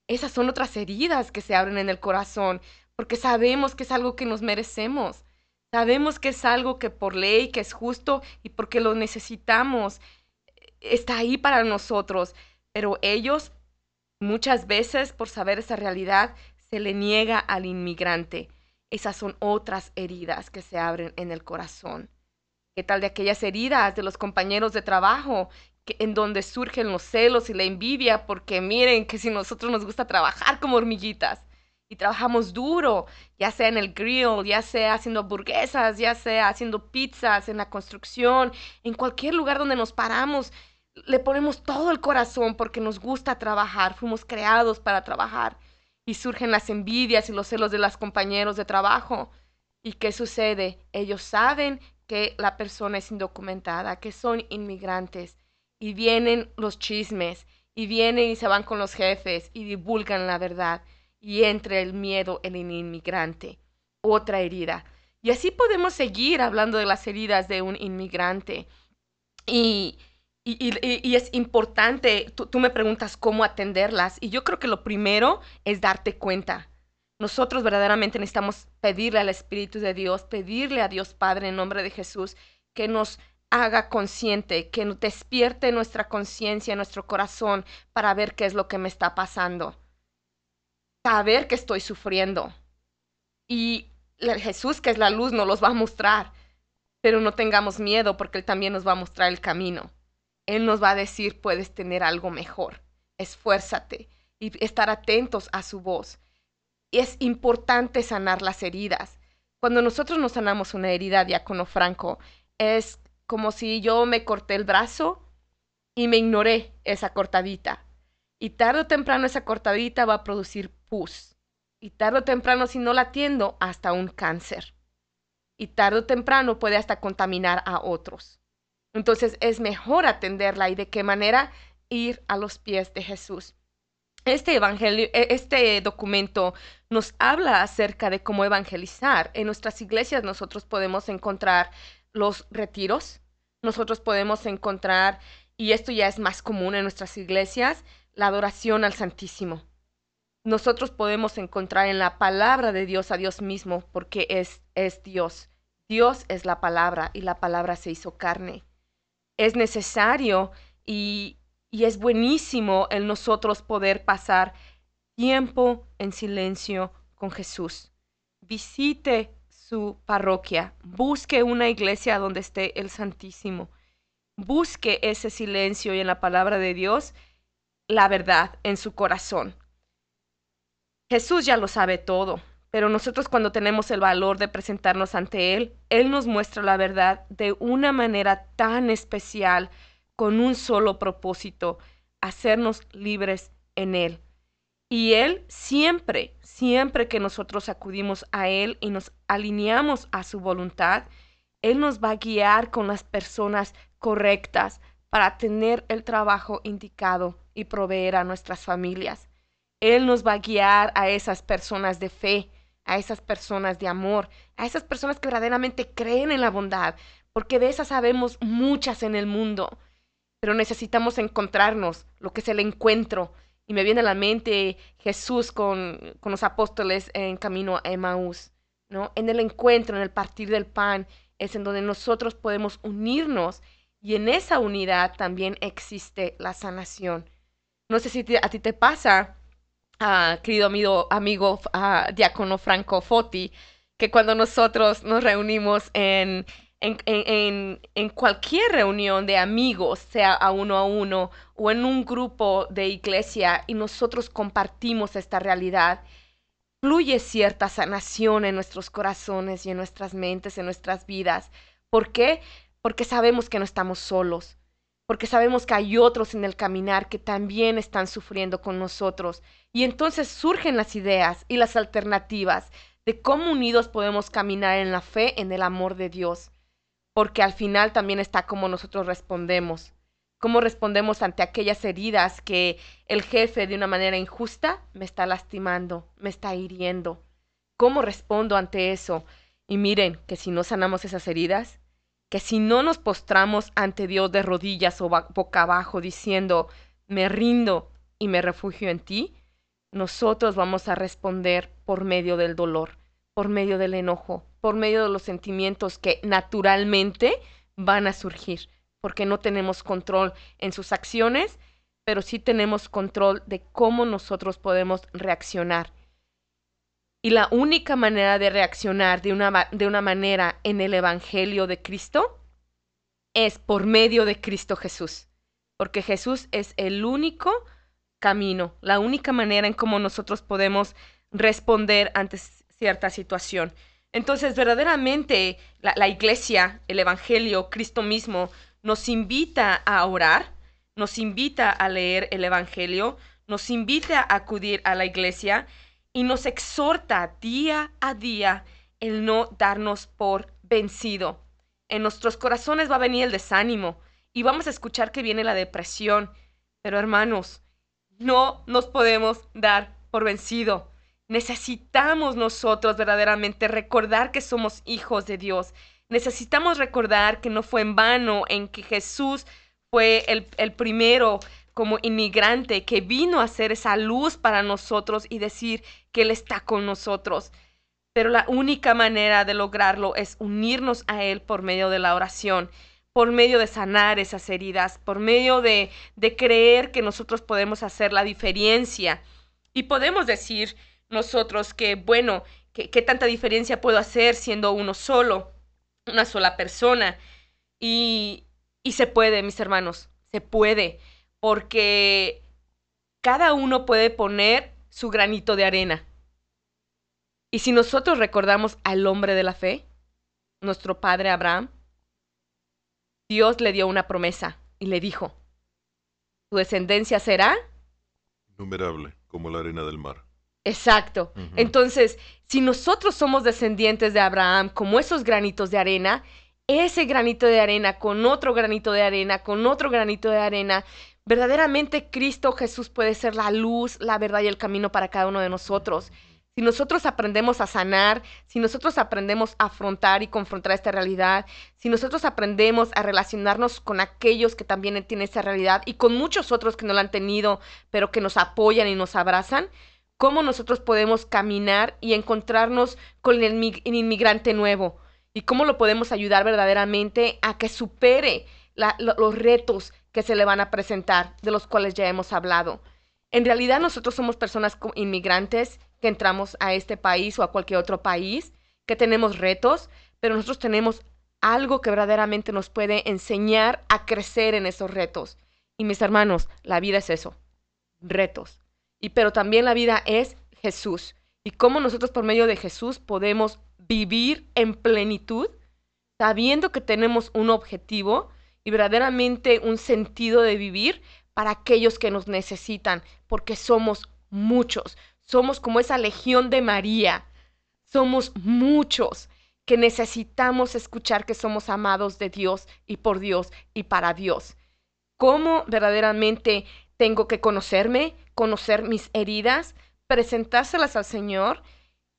Esas son otras heridas que se abren en el corazón, porque sabemos que es algo que nos merecemos. Sabemos que es algo que por ley, que es justo y porque lo necesitamos, está ahí para nosotros. Pero ellos, muchas veces, por saber esa realidad, se le niega al inmigrante. Esas son otras heridas que se abren en el corazón. ¿Qué tal de aquellas heridas de los compañeros de trabajo en donde surgen los celos y la envidia, porque miren que si nosotros nos gusta trabajar como hormiguitas y trabajamos duro, ya sea en el grill, ya sea haciendo hamburguesas, ya sea haciendo pizzas, en la construcción, en cualquier lugar donde nos paramos, le ponemos todo el corazón porque nos gusta trabajar, fuimos creados para trabajar y surgen las envidias y los celos de los compañeros de trabajo. ¿Y qué sucede? Ellos saben que la persona es indocumentada, que son inmigrantes y vienen los chismes y vienen y se van con los jefes y divulgan la verdad y entra el miedo en el inmigrante. Otra herida. Y así podemos seguir hablando de las heridas de un inmigrante. Y, y, es importante, tú, tú me preguntas cómo atenderlas y yo creo que lo primero es darte cuenta. Nosotros verdaderamente necesitamos pedirle al Espíritu de Dios, pedirle a Dios Padre en nombre de Jesús que nos haga consciente, que despierte nuestra conciencia, nuestro corazón para ver qué es lo que me está pasando. Saber que estoy sufriendo. Y Jesús, que es la luz, nos los va a mostrar. Pero no tengamos miedo porque Él también nos va a mostrar el camino. Él nos va a decir, puedes tener algo mejor. Esfuérzate y estar atentos a su voz. Es importante sanar las heridas. Cuando nosotros nos sanamos una herida, diácono Franco, es como si yo me corté el brazo y me ignoré esa cortadita. Y tarde o temprano esa cortadita va a producir pus. Y tarde o temprano, si no la atiendo, hasta un cáncer. Y tarde o temprano puede hasta contaminar a otros. Entonces es mejor atenderla y de qué manera ir a los pies de Jesús. Este evangelio, e, este documento nos habla acerca de cómo evangelizar. En nuestras iglesias nosotros podemos encontrar los retiros. Nosotros podemos encontrar, y esto ya es más común en nuestras iglesias, la adoración al Santísimo. Nosotros podemos encontrar en la palabra de Dios a Dios mismo, porque es, es Dios. Dios es la palabra y la palabra se hizo carne. Es necesario y, y es buenísimo el nosotros poder pasar tiempo en silencio con Jesús. Visite su parroquia, busque una iglesia donde esté el Santísimo, busque ese silencio y en la palabra de Dios la verdad en su corazón. Jesús ya lo sabe todo, pero nosotros cuando tenemos el valor de presentarnos ante Él, Él nos muestra la verdad de una manera tan especial, con un solo propósito, hacernos libres en Él. Y Él siempre, siempre que nosotros acudimos a Él y nos alineamos a su voluntad, Él nos va a guiar con las personas correctas para tener el trabajo indicado y proveer a nuestras familias. Él nos va a guiar a esas personas de fe, a esas personas de amor, a esas personas que verdaderamente creen en la bondad, porque de esas sabemos muchas en el mundo, pero necesitamos encontrarnos, lo que es el encuentro, y me viene a la mente Jesús con, con los apóstoles en camino a Emmaús, ¿no? En el encuentro, en el partir del pan, es en donde nosotros podemos unirnos Y en esa unidad también existe la sanación. No sé si a ti te pasa, ah, querido amigo, amigo ah, diácono Franco Foti, que cuando nosotros nos reunimos en, en- en- en cualquier reunión de amigos, sea a uno a uno o en un grupo de iglesia, y nosotros compartimos esta realidad, fluye cierta sanación en nuestros corazones y en nuestras mentes, en nuestras vidas. ¿Por qué? Porque sabemos que no estamos solos, porque sabemos que hay otros en el caminar que también están sufriendo con nosotros. Y entonces surgen las ideas y las alternativas de cómo unidos podemos caminar en la fe, en el amor de Dios. Porque al final también está cómo nosotros respondemos. Cómo respondemos ante aquellas heridas que el jefe de una manera injusta me está lastimando, me está hiriendo. ¿Cómo respondo ante eso? Y miren que si no sanamos esas heridas, que si no nos postramos ante Dios de rodillas o boca abajo diciendo, me rindo y me refugio en ti, nosotros vamos a responder por medio del dolor, por medio del enojo, por medio de los sentimientos que naturalmente van a surgir, porque no tenemos control en sus acciones, pero sí tenemos control de cómo nosotros podemos reaccionar. Y la única manera de reaccionar de una, de una manera en el Evangelio de Cristo es por medio de Cristo Jesús, porque Jesús es el único camino, la única manera en cómo nosotros podemos responder ante cierta situación. Entonces, verdaderamente, la, iglesia, el Evangelio, Cristo mismo, nos invita a orar, nos invita a leer el Evangelio, nos invita a acudir a la iglesia y nos exhorta día a día el no darnos por vencido. En nuestros corazones va a venir el desánimo y vamos a escuchar que viene la depresión. Pero hermanos, no nos podemos dar por vencido. Necesitamos nosotros verdaderamente recordar que somos hijos de Dios. Necesitamos recordar que no fue en vano en que Jesús fue el, el primero como inmigrante que vino a ser esa luz para nosotros y decir que Él está con nosotros. Pero la única manera de lograrlo es unirnos a Él por medio de la oración, por medio de sanar esas heridas, por medio de, de creer que nosotros podemos hacer la diferencia. Y podemos decir nosotros que, bueno, que- ¿qué tanta diferencia puedo hacer siendo uno solo, una sola persona? Y, y se puede, mis hermanos, se puede, porque cada uno puede poner su granito de arena. Y si nosotros recordamos al hombre de la fe, nuestro padre Abraham, Dios le dio una promesa y le dijo, tu descendencia será Innumerable, como la arena del mar. Exacto. Entonces, si nosotros somos descendientes de Abraham, como esos granitos de arena, ese granito de arena con otro granito de arena, con otro granito de arena, verdaderamente Cristo Jesús puede ser la luz, la verdad y el camino para cada uno de nosotros. Si nosotros aprendemos a sanar, si nosotros aprendemos a afrontar y confrontar esta realidad, si nosotros aprendemos a relacionarnos con aquellos que también tienen esa realidad y con muchos otros que no la han tenido, pero que nos apoyan y nos abrazan, cómo nosotros podemos caminar y encontrarnos con el, mi- el inmigrante nuevo y cómo lo podemos ayudar verdaderamente a que supere los retos que se le van a presentar, de los cuales ya hemos hablado. En realidad nosotros somos personas inmigrantes que entramos a este país o a cualquier otro país, que tenemos retos, pero nosotros tenemos algo que verdaderamente nos puede enseñar a crecer en esos retos. Y mis hermanos, la vida es eso, retos. Y pero también la vida es Jesús. Y cómo nosotros por medio de Jesús podemos vivir en plenitud, sabiendo que tenemos un objetivo y verdaderamente un sentido de vivir para aquellos que nos necesitan, porque somos muchos. Somos como esa legión de María. Somos muchos que necesitamos escuchar que somos amados de Dios y por Dios y para Dios. ¿Cómo verdaderamente tengo que conocerme, conocer mis heridas, presentárselas al Señor,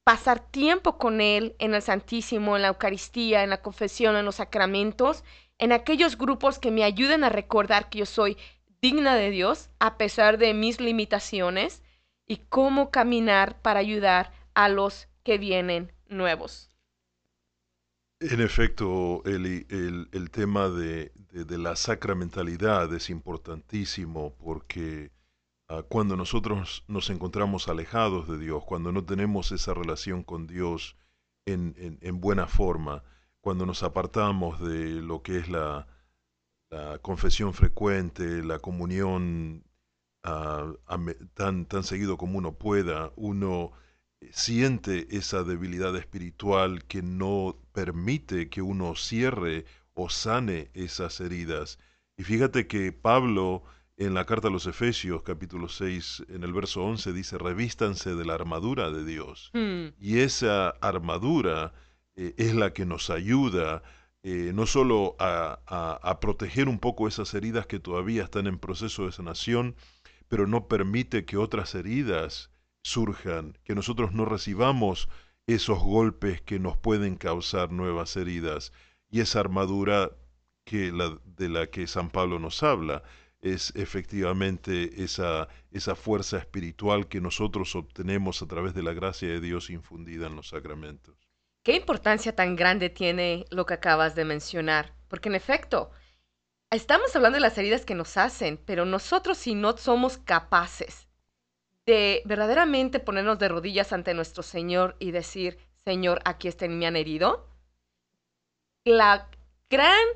pasar tiempo con Él en el Santísimo, en la Eucaristía, en la confesión, en los sacramentos, en aquellos grupos que me ayuden a recordar que yo soy digna de Dios a pesar de mis limitaciones y cómo caminar para ayudar a los que vienen nuevos. En efecto, Eli, el, el tema de, de- la sacramentalidad es importantísimo porque ah, cuando nosotros nos encontramos alejados de Dios, cuando no tenemos esa relación con Dios en, en- en buena forma, cuando nos apartamos de lo que es la, la confesión frecuente, la comunión ah, tan, tan seguido como uno pueda, uno siente esa debilidad espiritual que no permite que uno cierre o sane esas heridas. Y fíjate que Pablo en la carta a los Efesios capítulo 6 en el verso 11 dice, revístanse de la armadura de Dios. Hmm. Y esa armadura eh, es la que nos ayuda eh, no solo a, a- a proteger un poco esas heridas que todavía están en proceso de sanación, pero no permite que otras heridas surjan, que nosotros no recibamos esos golpes que nos pueden causar nuevas heridas. Y esa armadura que de la que San Pablo nos habla es efectivamente esa, esa fuerza espiritual que nosotros obtenemos a través de la gracia de Dios infundida en los sacramentos. ¿Qué importancia tan grande tiene lo que acabas de mencionar? Porque en efecto, estamos hablando de las heridas que nos hacen, pero nosotros si no somos capaces de verdaderamente ponernos de rodillas ante nuestro Señor y decir, Señor, aquí está me han herido, la gran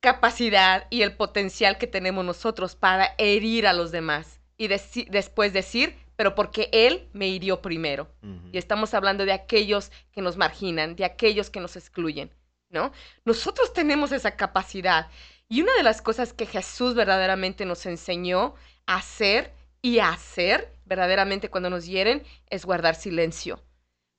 capacidad y el potencial que tenemos nosotros para herir a los demás y deci- después decir, pero porque Él me hirió primero. Y estamos hablando de aquellos que nos marginan, de aquellos que nos excluyen, ¿no? Nosotros tenemos esa capacidad. Y una de las cosas que Jesús verdaderamente nos enseñó a hacer y hacer verdaderamente cuando nos hieren es guardar silencio.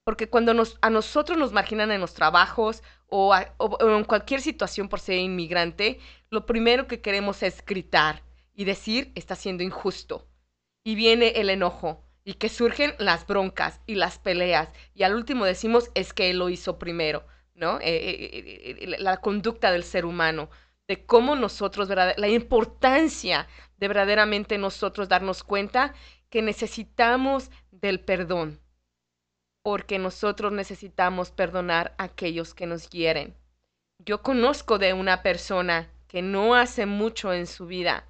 Porque cuando nos, a nosotros nos marginan en los trabajos o, en cualquier situación por ser inmigrante, lo primero que queremos es gritar y decir está siendo injusto. Y viene el enojo y que surgen las broncas y las peleas. Y al último decimos es que él lo hizo primero, ¿no? Eh, eh, eh, la conducta del ser humano, de cómo nosotros. La importancia de verdaderamente nosotros darnos cuenta que necesitamos del perdón, porque nosotros necesitamos perdonar a aquellos que nos hieren. Yo conozco de una persona que no hace mucho en su vida,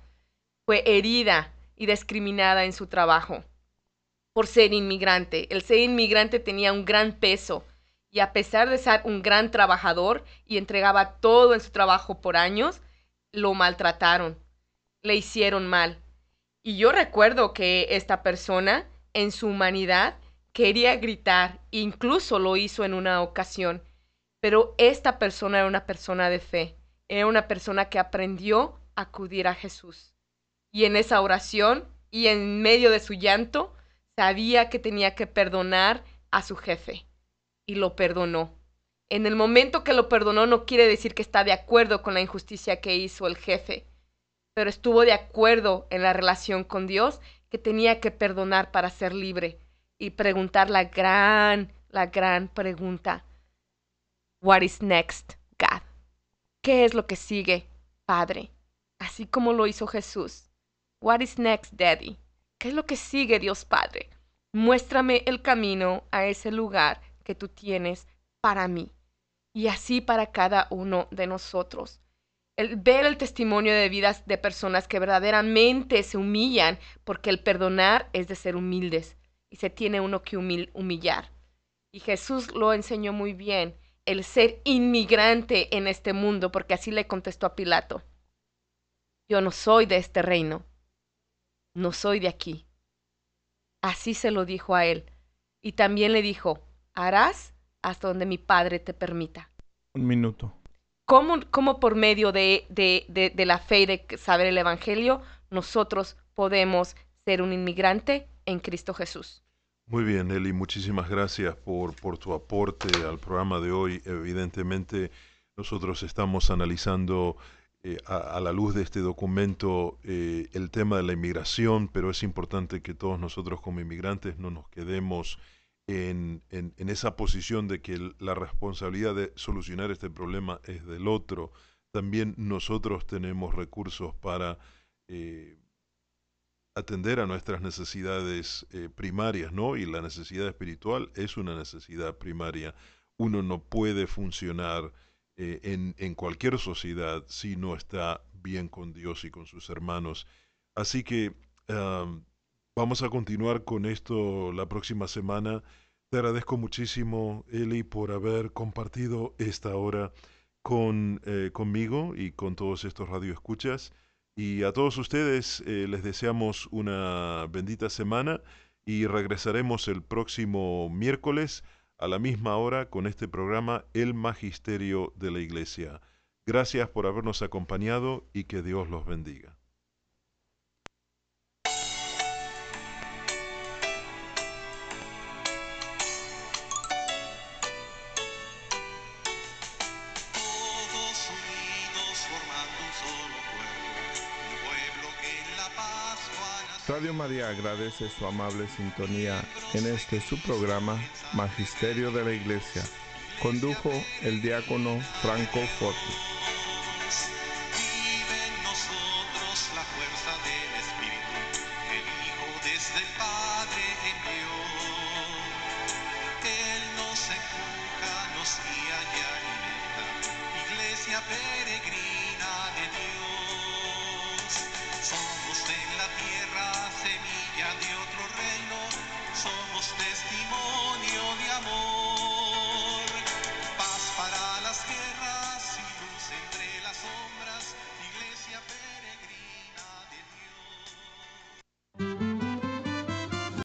fue herida y discriminada en su trabajo por ser inmigrante. El ser inmigrante tenía un gran peso y a pesar de ser un gran trabajador y entregaba todo en su trabajo por años, lo maltrataron, le hicieron mal. Y yo recuerdo que esta persona, en su humanidad, quería gritar, incluso lo hizo en una ocasión, pero esta persona era una persona de fe, era una persona que aprendió a acudir a Jesús. Y en esa oración y en medio de su llanto, sabía que tenía que perdonar a su jefe y lo perdonó. En el momento que lo perdonó no quiere decir que está de acuerdo con la injusticia que hizo el jefe, pero estuvo de acuerdo en la relación con Dios que tenía que perdonar para ser libre y preguntar la gran, la gran pregunta. What is next, God? ¿Qué es lo que sigue, Padre? Así como lo hizo Jesús. What is next, Daddy? ¿Qué es lo que sigue, Dios Padre? Muéstrame el camino a ese lugar que tú tienes para mí y así para cada uno de nosotros. El ver el testimonio de vidas de personas que verdaderamente se humillan, porque el perdonar es de ser humildes y se tiene uno que humil- humillar. Y Jesús lo enseñó muy bien, el ser inmigrante en este mundo, porque así le contestó a Pilato. Yo no soy de este reino, no soy de aquí. Así se lo dijo a él. Y también le dijo, harás hasta donde mi Padre te permita. Un minuto. ¿Cómo, cómo por medio de, de, de, de la fe y de saber el Evangelio nosotros podemos ser un inmigrante en Cristo Jesús? Muy bien, Eli, muchísimas gracias por, por tu aporte al programa de hoy. Evidentemente, nosotros estamos analizando eh, a, a la luz de este documento eh, el tema de la inmigración, pero es importante que todos nosotros como inmigrantes no nos quedemos en, esa posición de que la responsabilidad de solucionar este problema es del otro. También nosotros tenemos recursos para eh, atender a nuestras necesidades eh, primarias, ¿no? Y la necesidad espiritual es una necesidad primaria. uno no puede funcionar eh, en, cualquier sociedad si no está bien con Dios y con sus hermanos. Así que vamos a continuar con esto la próxima semana. Te agradezco muchísimo, Eli, por haber compartido esta hora con, eh, conmigo y con todos estos radioescuchas. Y a todos ustedes eh, les deseamos una bendita semana y regresaremos el próximo miércoles a la misma hora con este programa El Magisterio de la Iglesia. Gracias por habernos acompañado y que Dios los bendiga. Radio María agradece su amable sintonía en este su programa Magisterio de la Iglesia. Condujo el diácono Franco Forti.